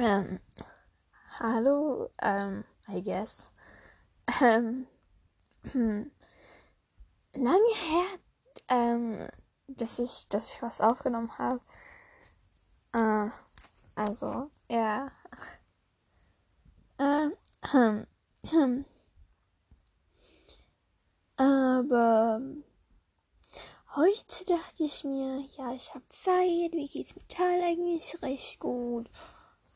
Ähm, hallo, ähm, I guess. Ähm, hm, lange her, ähm, dass ich, dass ich was aufgenommen habe. Äh, also, ja. Ähm, hm, hm. Aber heute dachte ich mir, ja, ich habe Zeit, wie geht's mit Tal eigentlich? Recht gut.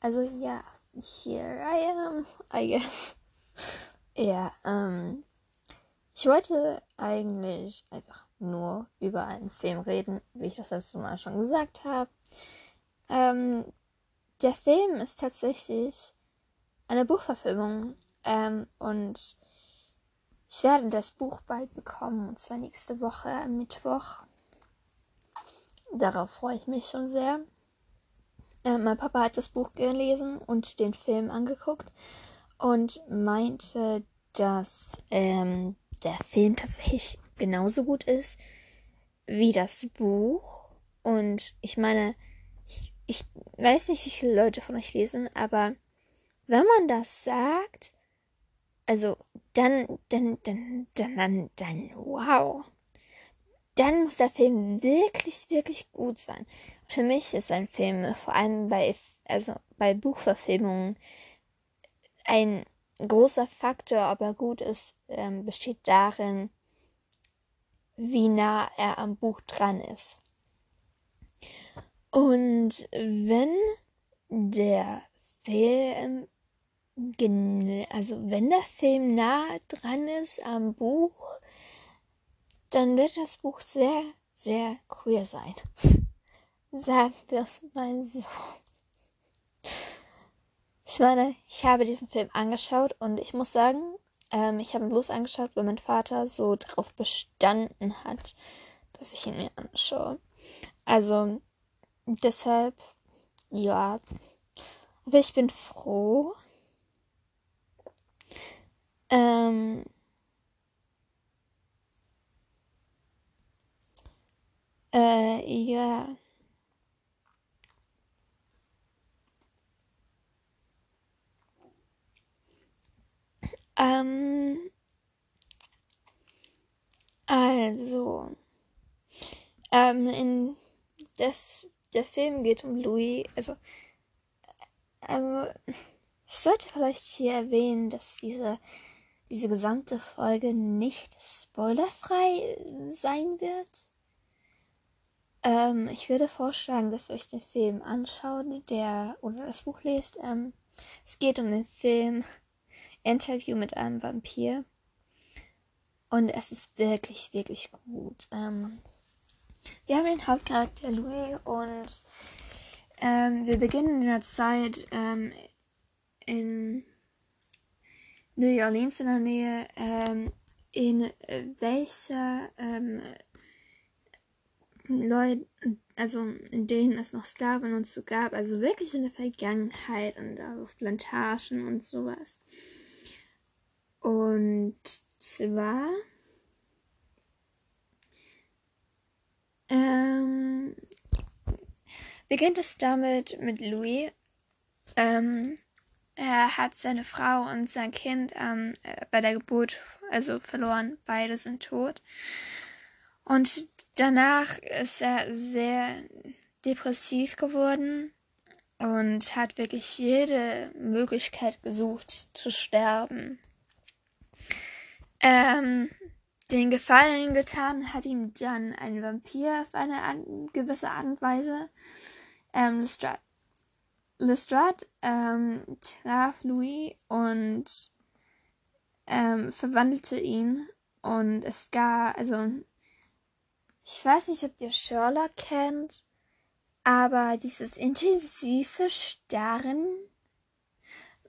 Also ja, here I am, I guess. Ja, ähm, ich wollte eigentlich einfach nur über einen Film reden, wie ich das letzte Mal schon gesagt habe. Ähm, der Film ist tatsächlich eine Buchverfilmung ähm, und ich werde das Buch bald bekommen, und zwar nächste Woche am Mittwoch. Darauf freue ich mich schon sehr. Äh, mein Papa hat das Buch gelesen und den Film angeguckt und meinte, dass ähm, der Film tatsächlich genauso gut ist wie das Buch. Und ich meine, ich, ich weiß nicht, wie viele Leute von euch lesen, aber wenn man das sagt, also dann, dann, dann, dann, dann, dann, wow. Dann muss der Film wirklich, wirklich gut sein. Für mich ist ein Film vor allem bei, also bei Buchverfilmungen ein großer Faktor, ob er gut ist, ähm, besteht darin, wie nah er am Buch dran ist. Und wenn der Film also wenn der Film nah dran ist am Buch, dann wird das Buch sehr, sehr queer sein. Sagen wir es mal so. Ich meine, ich habe diesen Film angeschaut und ich muss sagen, ähm, ich habe ihn bloß angeschaut, weil mein Vater so darauf bestanden hat, dass ich ihn mir anschaue. Also deshalb, ja. Aber ich bin froh, ähm, äh, ja. Ähm, also, ähm, in das, der Film geht um Louis, also, also, ich sollte vielleicht hier erwähnen, dass diese diese gesamte Folge nicht spoilerfrei sein wird. Ähm, ich würde vorschlagen, dass ihr euch den Film anschaut, der oder das Buch lest. Ähm, es geht um den Film Interview mit einem Vampir. Und es ist wirklich, wirklich gut. Ähm, wir haben den Hauptcharakter Louis und ähm, wir beginnen in der Zeit ähm, in New Orleans in der Nähe, ähm, in welcher ähm, Leute, also in denen es noch Sklaven und so gab, also wirklich in der Vergangenheit und auf Plantagen und sowas. Und zwar ähm, beginnt es damit mit Louis. Ähm, er hat seine Frau und sein Kind ähm, äh, bei der Geburt also verloren. Beide sind tot. Und danach ist er sehr depressiv geworden und hat wirklich jede Möglichkeit gesucht zu sterben. Ähm, den Gefallen getan hat ihm dann ein Vampir auf eine an, gewisse Art und Weise. Ähm, Lestrade Lestrade ähm, traf Louis und ähm, verwandelte ihn. Und es gab, also, ich weiß nicht, ob ihr Sherlock kennt, aber dieses intensive Starren,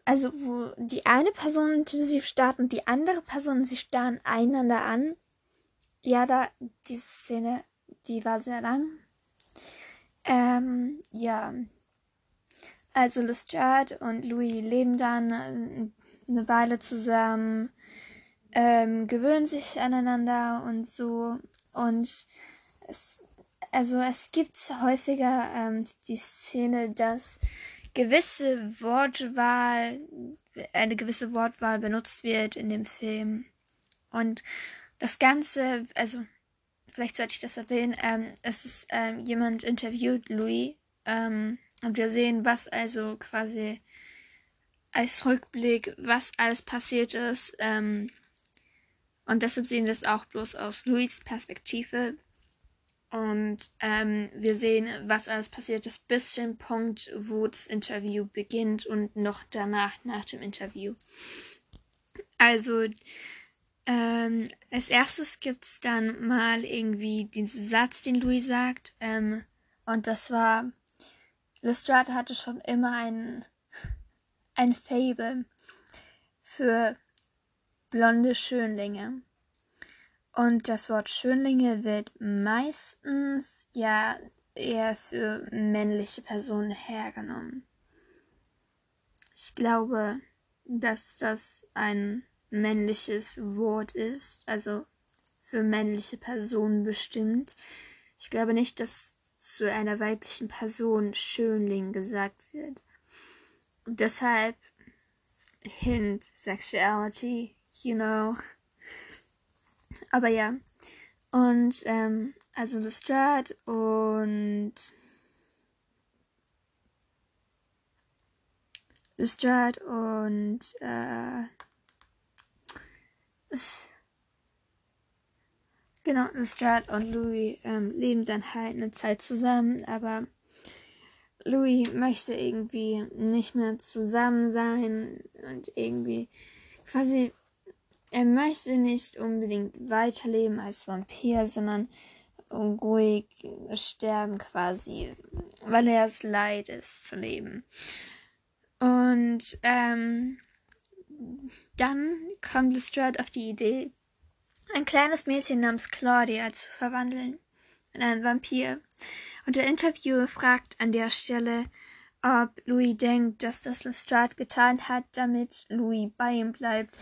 also wo die eine Person intensiv starrt und die andere Person, sie starren einander an. Ja, da, diese Szene, die war sehr lang. Ähm, ja, also Lestrade und Louis leben dann eine Weile zusammen, ähm, gewöhnen sich aneinander und so. Und es, also es gibt häufiger ähm, die Szene, dass gewisse Wortwahl, eine gewisse Wortwahl benutzt wird in dem Film. Und das Ganze, also vielleicht sollte ich das erwähnen, ähm, es ist ähm, jemand interviewt, Louis, ähm, und wir sehen, was also quasi als Rückblick, was alles passiert ist. Ähm, und deshalb sehen wir es auch bloß aus Louis Perspektive. Und ähm, wir sehen, was alles passiert ist, bis zu dem Punkt, wo das Interview beginnt und noch danach, nach dem Interview. Also, ähm, als erstes gibt es dann mal irgendwie diesen Satz, den Louis sagt. Ähm, und das war, Lestrade hatte schon immer ein, ein Fable für blonde Schönlinge. Und das Wort Schönlinge wird meistens ja eher für männliche Personen hergenommen. Ich glaube, dass das ein männliches Wort ist, also für männliche Personen bestimmt. Ich glaube nicht, dass zu einer weiblichen Person Schönling gesagt wird. Und deshalb hint sexuality, you know. Aber ja. Und ähm, also Lestrade und Lestrade und äh, Genau, Lestrade und Louis ähm, leben dann halt eine Zeit zusammen, aber Louis möchte irgendwie nicht mehr zusammen sein und irgendwie quasi, er möchte nicht unbedingt weiterleben als Vampir, sondern ruhig sterben quasi, weil er es leid ist zu leben. Und ähm, dann kommt Lestrade auf die Idee, ein kleines Mädchen namens Claudia zu verwandeln in einen Vampir. Und der Interviewer fragt an der Stelle, ob Louis denkt, dass das Lestrade getan hat, damit Louis bei ihm bleibt.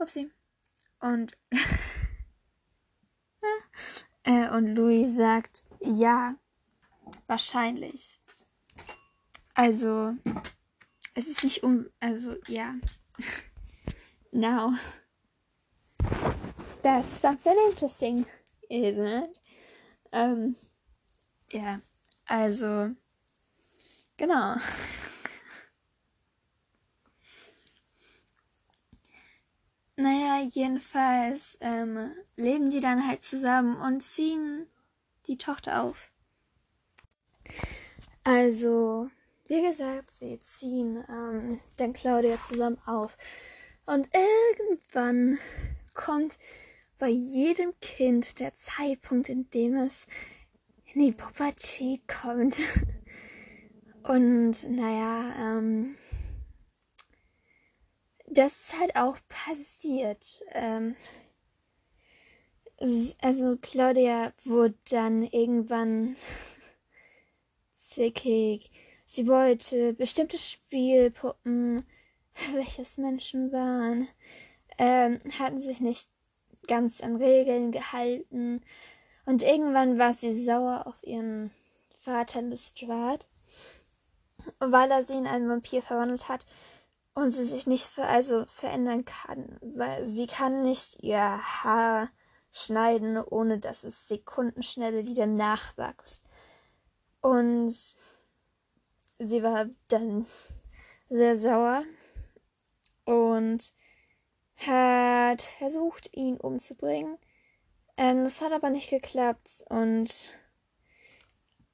Upsi. Und, äh, und Louis sagt, ja, wahrscheinlich. Also, es ist nicht um, also, ja. Now. That's something interesting, isn't it? Ähm, ja, also, genau. naja, jedenfalls ähm, leben die dann halt zusammen und ziehen die Tochter auf. Also, wie gesagt, sie ziehen ähm, dann Claudia zusammen auf. Und irgendwann kommt bei jedem Kind der Zeitpunkt, in dem es in die Pubertät kommt. Und naja, ähm, das ist halt auch passiert. Ähm, also Claudia wurde dann irgendwann zickig. Sie wollte bestimmte Spielpuppen, welches Menschen waren, ähm, hatten sich nicht ganz an Regeln gehalten. Und irgendwann war sie sauer auf ihren Vater Lestrade, weil er sie in einen Vampir verwandelt hat und sie sich nicht für, also verändern kann, weil sie kann nicht ihr Haar schneiden, ohne dass es sekundenschnell wieder nachwächst. Und sie war dann sehr sauer und hat versucht, ihn umzubringen. Ähm, das hat aber nicht geklappt und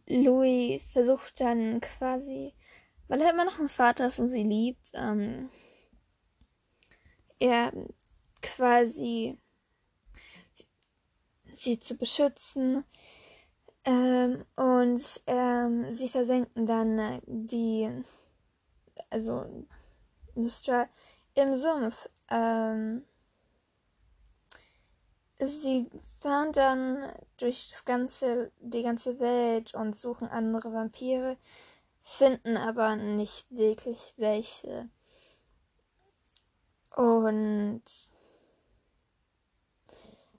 Louis versucht dann quasi, weil er immer noch ein Vater ist und sie liebt, ähm, er quasi sie zu beschützen. Ähm, und ähm, sie versenken dann die, also Lustra im Sumpf. Ähm, sie fahren dann durch das ganze, die ganze Welt und suchen andere Vampire, finden aber nicht wirklich welche. Und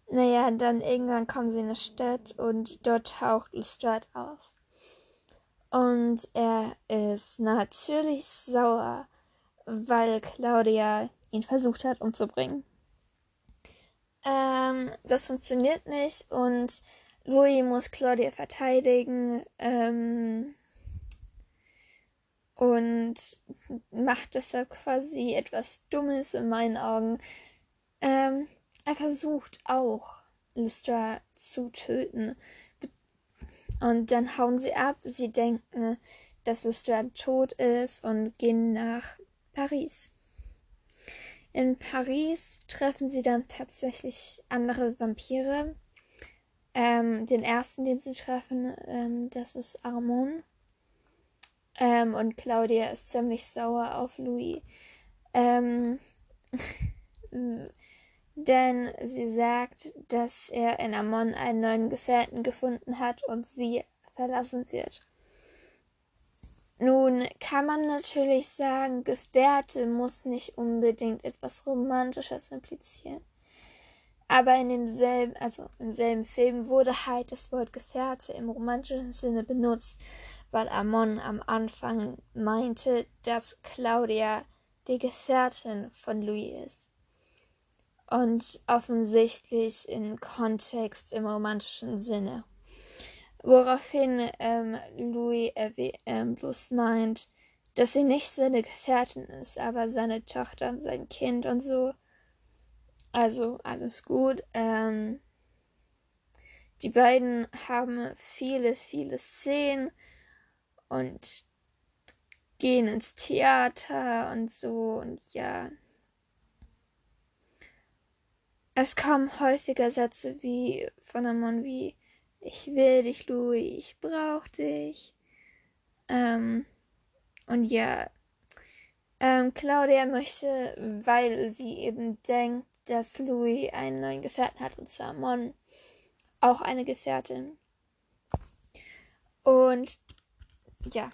naja, dann irgendwann kommen sie in eine Stadt und dort taucht Lestrade auf. Und er ist natürlich sauer, weil Claudia ihn versucht hat umzubringen. Ähm, das funktioniert nicht und Louis muss Claudia verteidigen ähm, und macht deshalb quasi etwas Dummes in meinen Augen. Ähm, er versucht auch, Lystra zu töten. Und dann hauen sie ab. Sie denken, dass Lystra tot ist und gehen nach Paris. In Paris treffen sie dann tatsächlich andere Vampire. Ähm, den ersten, den sie treffen, ähm, das ist Armand. Ähm, und Claudia ist ziemlich sauer auf Louis. Ähm, denn sie sagt, dass er in Amon einen neuen Gefährten gefunden hat und sie verlassen wird. Nun kann man natürlich sagen, Gefährte muss nicht unbedingt etwas Romantisches implizieren. Aber in demselben, also im selben Film wurde halt das Wort Gefährte im romantischen Sinne benutzt, weil Amon am Anfang meinte, dass Claudia die Gefährtin von Louis ist. Und offensichtlich in Kontext im romantischen Sinne. Woraufhin ähm, Louis ähm, bloß meint, dass sie nicht seine Gefährtin ist, aber seine Tochter und sein Kind und so. Also alles gut. Ähm, die beiden haben viele, viele Szenen und gehen ins Theater und so und ja. Es kommen häufiger Sätze wie von Mann wie ich will dich, Louis, ich brauch dich. Ähm, und ja, ähm, Claudia möchte, weil sie eben denkt, dass Louis einen neuen Gefährten hat, und zwar Mon, auch eine Gefährtin. Und ja,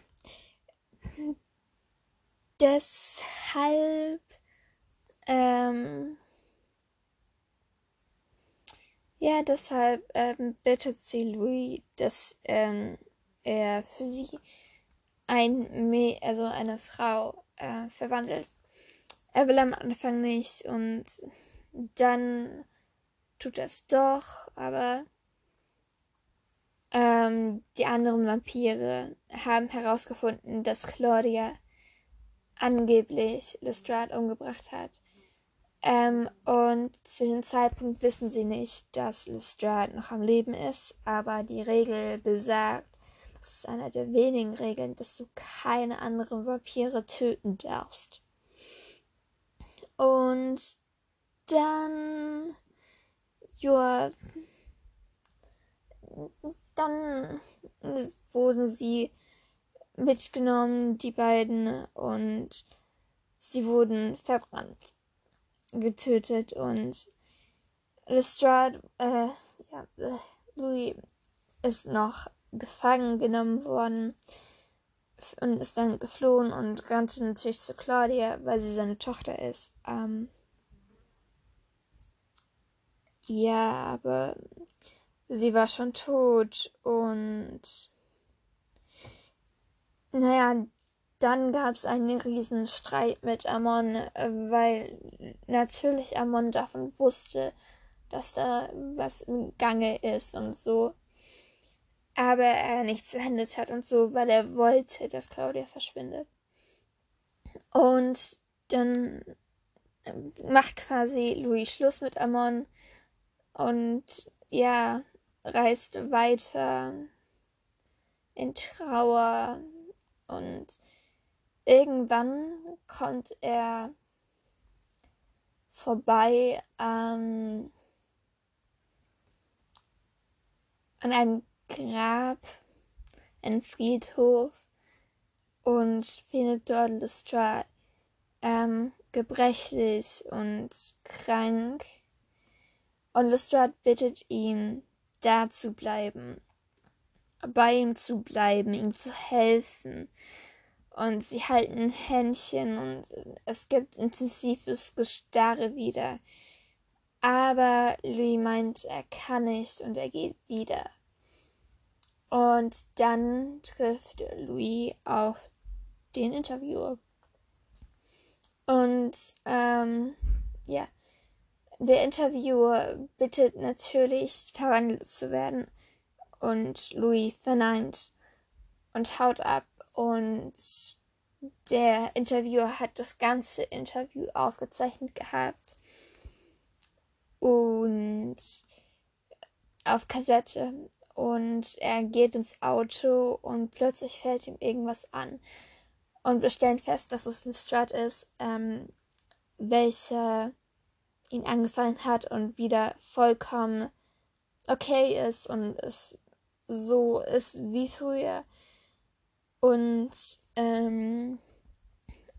deshalb ähm, ja, deshalb ähm, bittet sie Louis, dass ähm, er für sie ein Me also eine Frau äh, verwandelt. Er will am Anfang nicht und dann tut er es doch, aber ähm, die anderen Vampire haben herausgefunden, dass Claudia angeblich Lestrade umgebracht hat. Ähm, und zu dem Zeitpunkt wissen sie nicht, dass Lestrade noch am Leben ist, aber die Regel besagt, das ist einer der wenigen Regeln, dass du keine anderen Vampire töten darfst. Und dann, ja, dann wurden sie mitgenommen, die beiden, und sie wurden verbrannt getötet und Lestrade, äh, ja, äh, Louis ist noch gefangen genommen worden und ist dann geflohen und rannte natürlich zu Claudia, weil sie seine Tochter ist. Ähm, ja, aber sie war schon tot und naja, dann gab es einen riesen Streit mit Amon, äh, weil natürlich Amon davon wusste, dass da was im Gange ist und so. Aber er nichts verhindert hat und so, weil er wollte, dass Claudia verschwindet. Und dann ähm, macht quasi Louis Schluss mit Amon und ja, reist weiter in Trauer und irgendwann kommt er vorbei ähm, an einem Grab, einem Friedhof und findet dort Lestrade ähm, gebrechlich und krank. Und Lestrade bittet ihn, da zu bleiben, bei ihm zu bleiben, ihm zu helfen und sie halten Händchen und es gibt intensives Gestarre wieder. Aber Louis meint, er kann nicht und er geht wieder. Und dann trifft Louis auf den Interviewer. Und ähm, ja, der Interviewer bittet natürlich, verwandelt zu werden. Und Louis verneint und haut ab. Und der Interviewer hat das ganze Interview aufgezeichnet gehabt. Und auf Kassette. Und er geht ins Auto und plötzlich fällt ihm irgendwas an. Und wir stellen fest, dass es Lestrade ist, ähm, welcher ihn angefallen hat und wieder vollkommen okay ist und es so ist wie früher. Und ähm,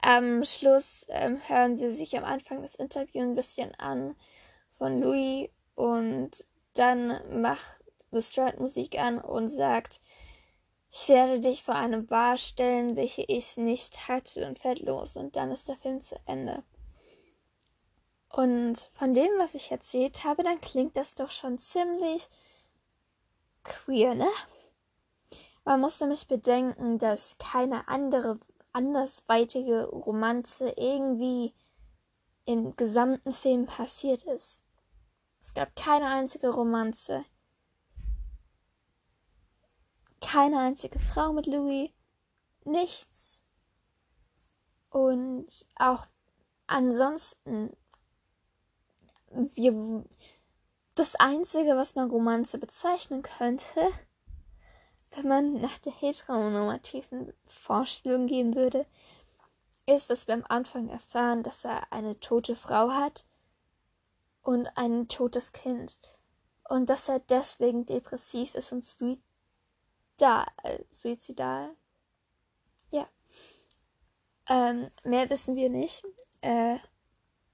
am Schluss ähm, hören sie sich am Anfang des Interviews ein bisschen an von Louis und dann macht Lestrade Musik an und sagt, ich werde dich vor eine Wahl stellen, welche ich nicht hatte und fällt los und dann ist der Film zu Ende. Und von dem, was ich erzählt habe, dann klingt das doch schon ziemlich queer, ne? Man muss nämlich bedenken, dass keine andere andersweitige Romanze irgendwie im gesamten Film passiert ist. Es gab keine einzige Romanze. Keine einzige Frau mit Louis. Nichts. Und auch ansonsten wir, das Einzige, was man Romanze bezeichnen könnte, wenn man nach der heteronormativen Vorstellung gehen würde, ist, dass wir am Anfang erfahren, dass er eine tote Frau hat und ein totes Kind. Und dass er deswegen depressiv ist und suizidal. Äh, suizidal. Ja. Ähm, mehr wissen wir nicht. Äh,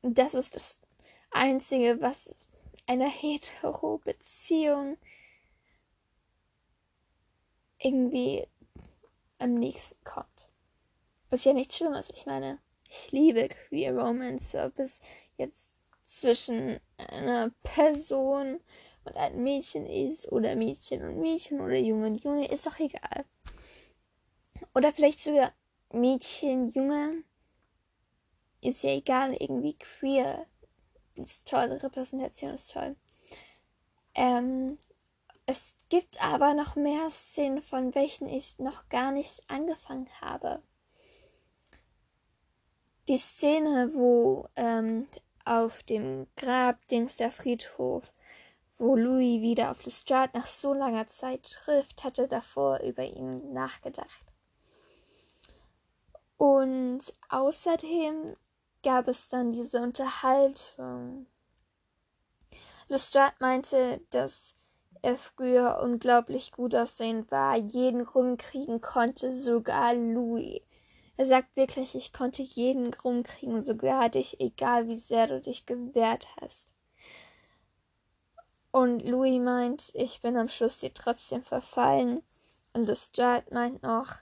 das ist das Einzige, was einer Hetero-Beziehung irgendwie am nächsten kommt. Was ja nicht schlimm ist. Ich meine, ich liebe Queer Romance, ob es jetzt zwischen einer Person und einem Mädchen ist oder Mädchen und Mädchen oder Junge und Junge, ist doch egal. Oder vielleicht sogar Mädchen, Junge, ist ja egal, irgendwie queer ist toll, Repräsentation ist toll. Ähm, es gibt aber noch mehr Szenen, von welchen ich noch gar nicht angefangen habe. Die Szene, wo ähm, auf dem Grab Dings der Friedhof, wo Louis wieder auf Lestrade nach so langer Zeit trifft, hatte davor über ihn nachgedacht. Und außerdem gab es dann diese Unterhaltung. Lestrade meinte, dass er früher unglaublich gut aussehend war, jeden rumkriegen konnte, sogar Louis. Er sagt wirklich, ich konnte jeden rumkriegen, sogar dich, egal wie sehr du dich gewehrt hast. Und Louis meint, ich bin am Schluss dir trotzdem verfallen. Und Lestrade meint noch,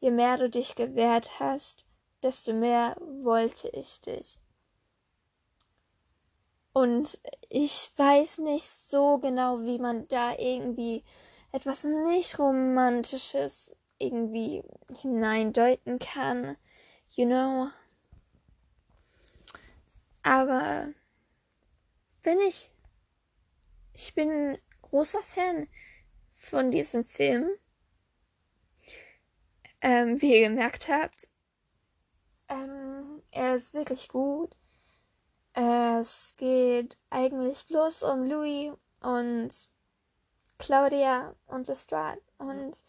je mehr du dich gewehrt hast, desto mehr wollte ich dich. Und ich weiß nicht so genau, wie man da irgendwie etwas nicht Romantisches irgendwie hineindeuten kann. You know. Aber bin ich. Ich bin großer Fan von diesem Film. Ähm, wie ihr gemerkt habt, ähm, er ist wirklich gut. Es geht eigentlich bloß um Louis und Claudia und Lestrade und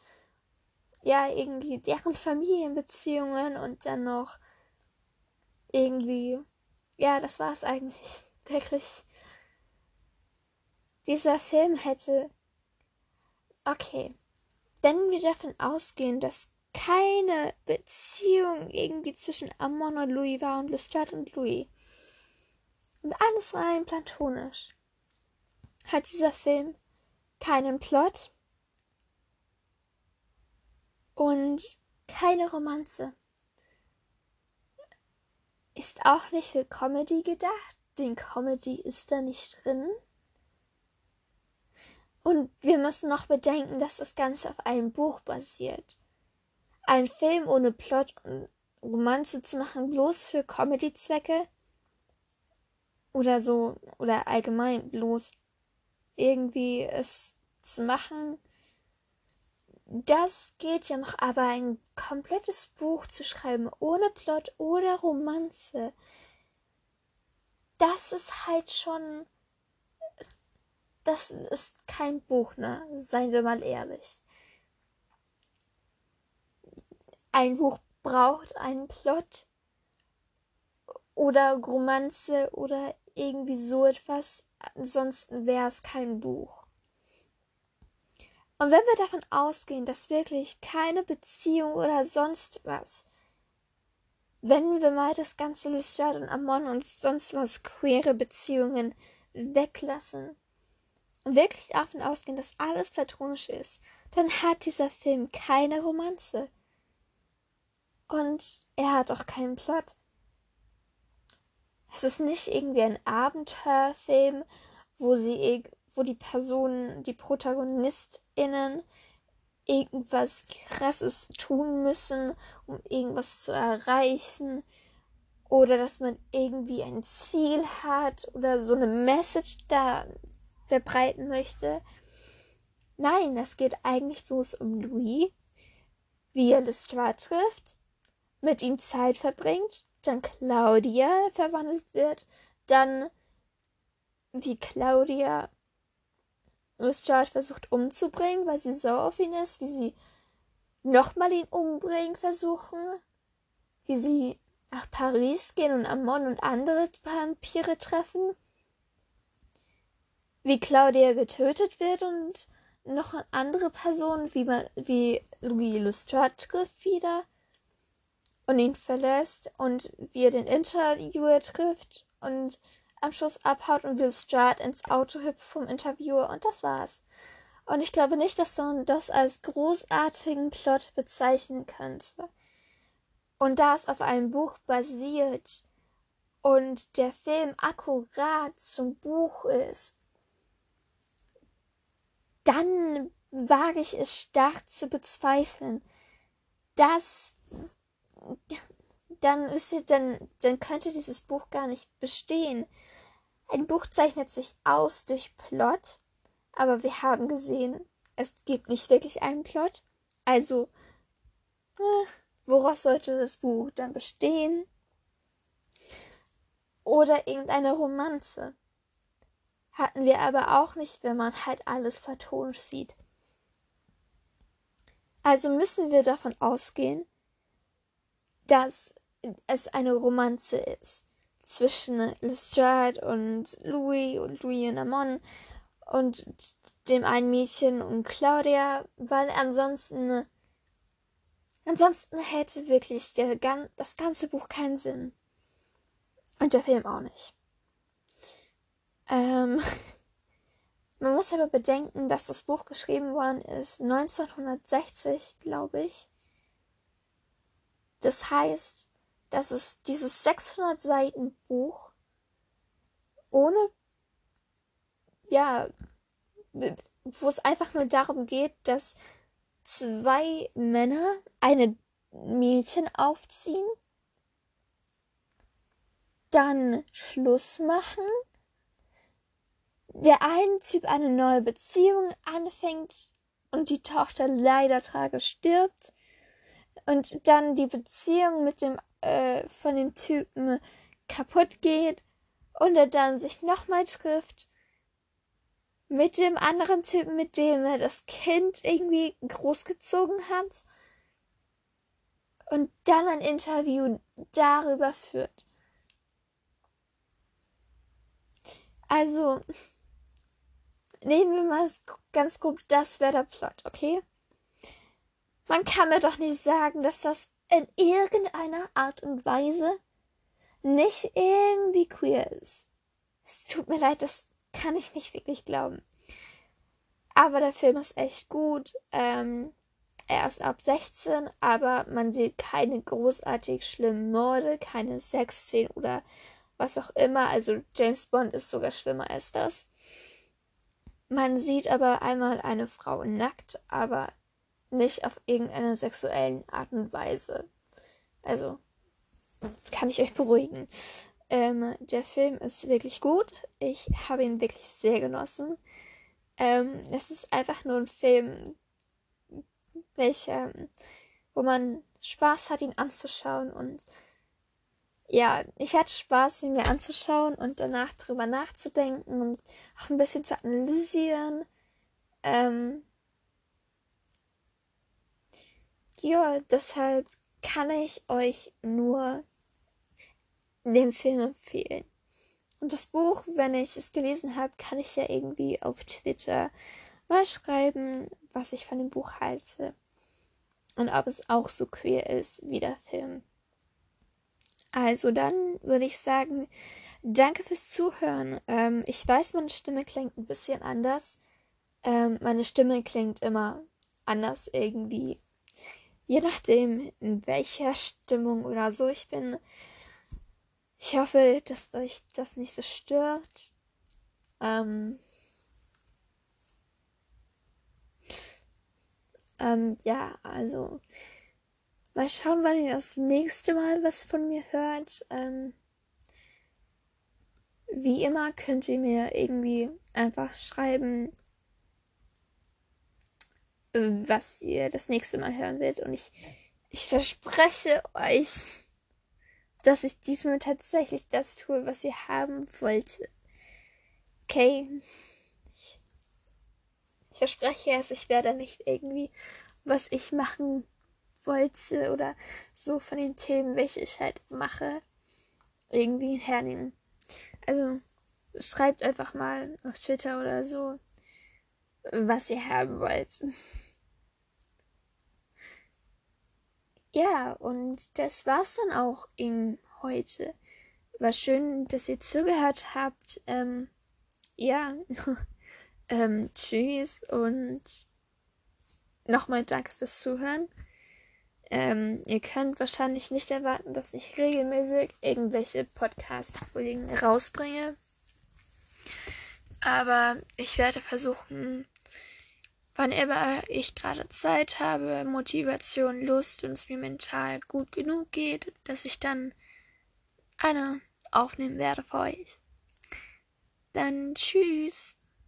ja, irgendwie deren Familienbeziehungen und dann noch irgendwie, ja, das war es eigentlich. Wirklich. Dieser Film hätte, okay, wenn wir davon ausgehen, dass keine Beziehung irgendwie zwischen Amon und Louis war und Lestrade und Louis. Und alles rein platonisch. Hat dieser Film keinen Plot und keine Romanze. Ist auch nicht für Comedy gedacht, denn Comedy ist da nicht drin. Und wir müssen noch bedenken, dass das Ganze auf einem Buch basiert. Ein Film ohne Plot und Romanze zu machen, bloß für Comedy-Zwecke oder so, oder allgemein bloß irgendwie es zu machen, das geht ja noch, aber ein komplettes Buch zu schreiben, ohne Plot oder Romanze, das ist halt schon. Das ist kein Buch, ne? Seien wir mal ehrlich. Ein Buch braucht einen Plot oder Romanze oder irgendwie so etwas. Ansonsten wäre es kein Buch. Und wenn wir davon ausgehen, dass wirklich keine Beziehung oder sonst was, wenn wir mal das ganze Lystrat und Amon und sonst was queere Beziehungen weglassen und wirklich davon ausgehen, dass alles platonisch ist, dann hat dieser Film keine Romanze. Und er hat auch keinen Plot. Es ist nicht irgendwie ein Abenteuerfilm, wo sie, wo die Personen, die ProtagonistInnen irgendwas krasses tun müssen, um irgendwas zu erreichen. Oder dass man irgendwie ein Ziel hat oder so eine Message da verbreiten möchte. Nein, es geht eigentlich bloß um Louis, wie er Lestrade trifft, mit ihm Zeit verbringt, dann Claudia verwandelt wird, dann wie Claudia Lestrade versucht umzubringen, weil sie sauer auf ihn ist, wie sie nochmal ihn umbringen versuchen, wie sie nach Paris gehen und Amon und andere Vampire treffen, wie Claudia getötet wird und noch andere Personen, wie, wie Louis Lestrade trifft wieder und ihn verlässt und wie er den Interviewer trifft und am Schluss abhaut und Will Strad ins Auto hüpft vom Interviewer und das war's. Und ich glaube nicht, dass man das als großartigen Plot bezeichnen könnte. Und da es auf einem Buch basiert und der Film akkurat zum Buch ist, dann wage ich es stark zu bezweifeln, dass dann ist dann, dann könnte dieses Buch gar nicht bestehen. Ein Buch zeichnet sich aus durch Plot, aber wir haben gesehen, es gibt nicht wirklich einen Plot. Also, äh, woraus sollte das Buch dann bestehen? Oder irgendeine Romanze. Hatten wir aber auch nicht, wenn man halt alles platonisch sieht. Also müssen wir davon ausgehen, dass es eine Romanze ist zwischen Lestrade und Louis und Louis und Amon und dem einen Mädchen und Claudia, weil ansonsten ansonsten hätte wirklich der, das ganze Buch keinen Sinn. Und der Film auch nicht. Ähm, man muss aber bedenken, dass das Buch geschrieben worden ist 1960, glaube ich. Das heißt, dass es dieses 600 Seiten Buch ohne, ja, wo es einfach nur darum geht, dass zwei Männer eine Mädchen aufziehen, dann Schluss machen, der eine Typ eine neue Beziehung anfängt und die Tochter leider tragisch stirbt und dann die Beziehung mit dem äh, von dem Typen kaputt geht und er dann sich nochmal trifft mit dem anderen Typen, mit dem er das Kind irgendwie großgezogen hat und dann ein Interview darüber führt. Also, nehmen wir mal ganz grob, das wäre der Plot, okay? Man kann mir doch nicht sagen, dass das in irgendeiner Art und Weise nicht irgendwie queer ist. Es tut mir leid, das kann ich nicht wirklich glauben. Aber der Film ist echt gut. Ähm, er ist ab 16, aber man sieht keine großartig schlimmen Morde, keine Sexszenen oder was auch immer. Also James Bond ist sogar schlimmer als das. man sieht aber einmal eine Frau nackt, aber nicht auf irgendeine sexuellen Art und Weise. Also, kann ich euch beruhigen. Ähm, der Film ist wirklich gut. Ich habe ihn wirklich sehr genossen. Ähm, es ist einfach nur ein Film, welcher, wo man Spaß hat, ihn anzuschauen und ja, ich hatte Spaß, ihn mir anzuschauen und danach drüber nachzudenken und auch ein bisschen zu analysieren. Ähm, ja, deshalb kann ich euch nur den Film empfehlen. Und das Buch, wenn ich es gelesen habe, kann ich ja irgendwie auf Twitter mal schreiben, was ich von dem Buch halte. Und ob es auch so queer ist wie der Film. Also dann würde ich sagen, danke fürs Zuhören. Ähm, ich weiß, meine Stimme klingt ein bisschen anders. Ähm, meine Stimme klingt immer anders irgendwie. Je nachdem, in welcher Stimmung oder so ich bin. Ich hoffe, dass euch das nicht so stört. Ähm, ähm, ja, also mal schauen, wann ihr das nächste Mal was von mir hört. Ähm, wie immer könnt ihr mir irgendwie einfach schreiben, was ihr das nächste Mal hören werdet. Und ich, ich verspreche euch, dass ich diesmal tatsächlich das tue, was ihr haben wollt. Okay. Ich, ich verspreche es, ich werde nicht irgendwie, was ich machen wollte oder so von den Themen, welche ich halt mache, irgendwie hernehmen. Also schreibt einfach mal auf Twitter oder so, was ihr haben wollt. Ja, und das war's dann auch in heute. War schön, dass ihr zugehört habt. Ähm, ja, ähm, tschüss und nochmal danke fürs Zuhören. Ähm, ihr könnt wahrscheinlich nicht erwarten, dass ich regelmäßig irgendwelche Podcast-Folgen rausbringe. Aber ich werde versuchen, wann immer ich gerade Zeit habe, Motivation, Lust und es mir mental gut genug geht, dass ich dann eine aufnehmen werde für euch. Dann tschüss.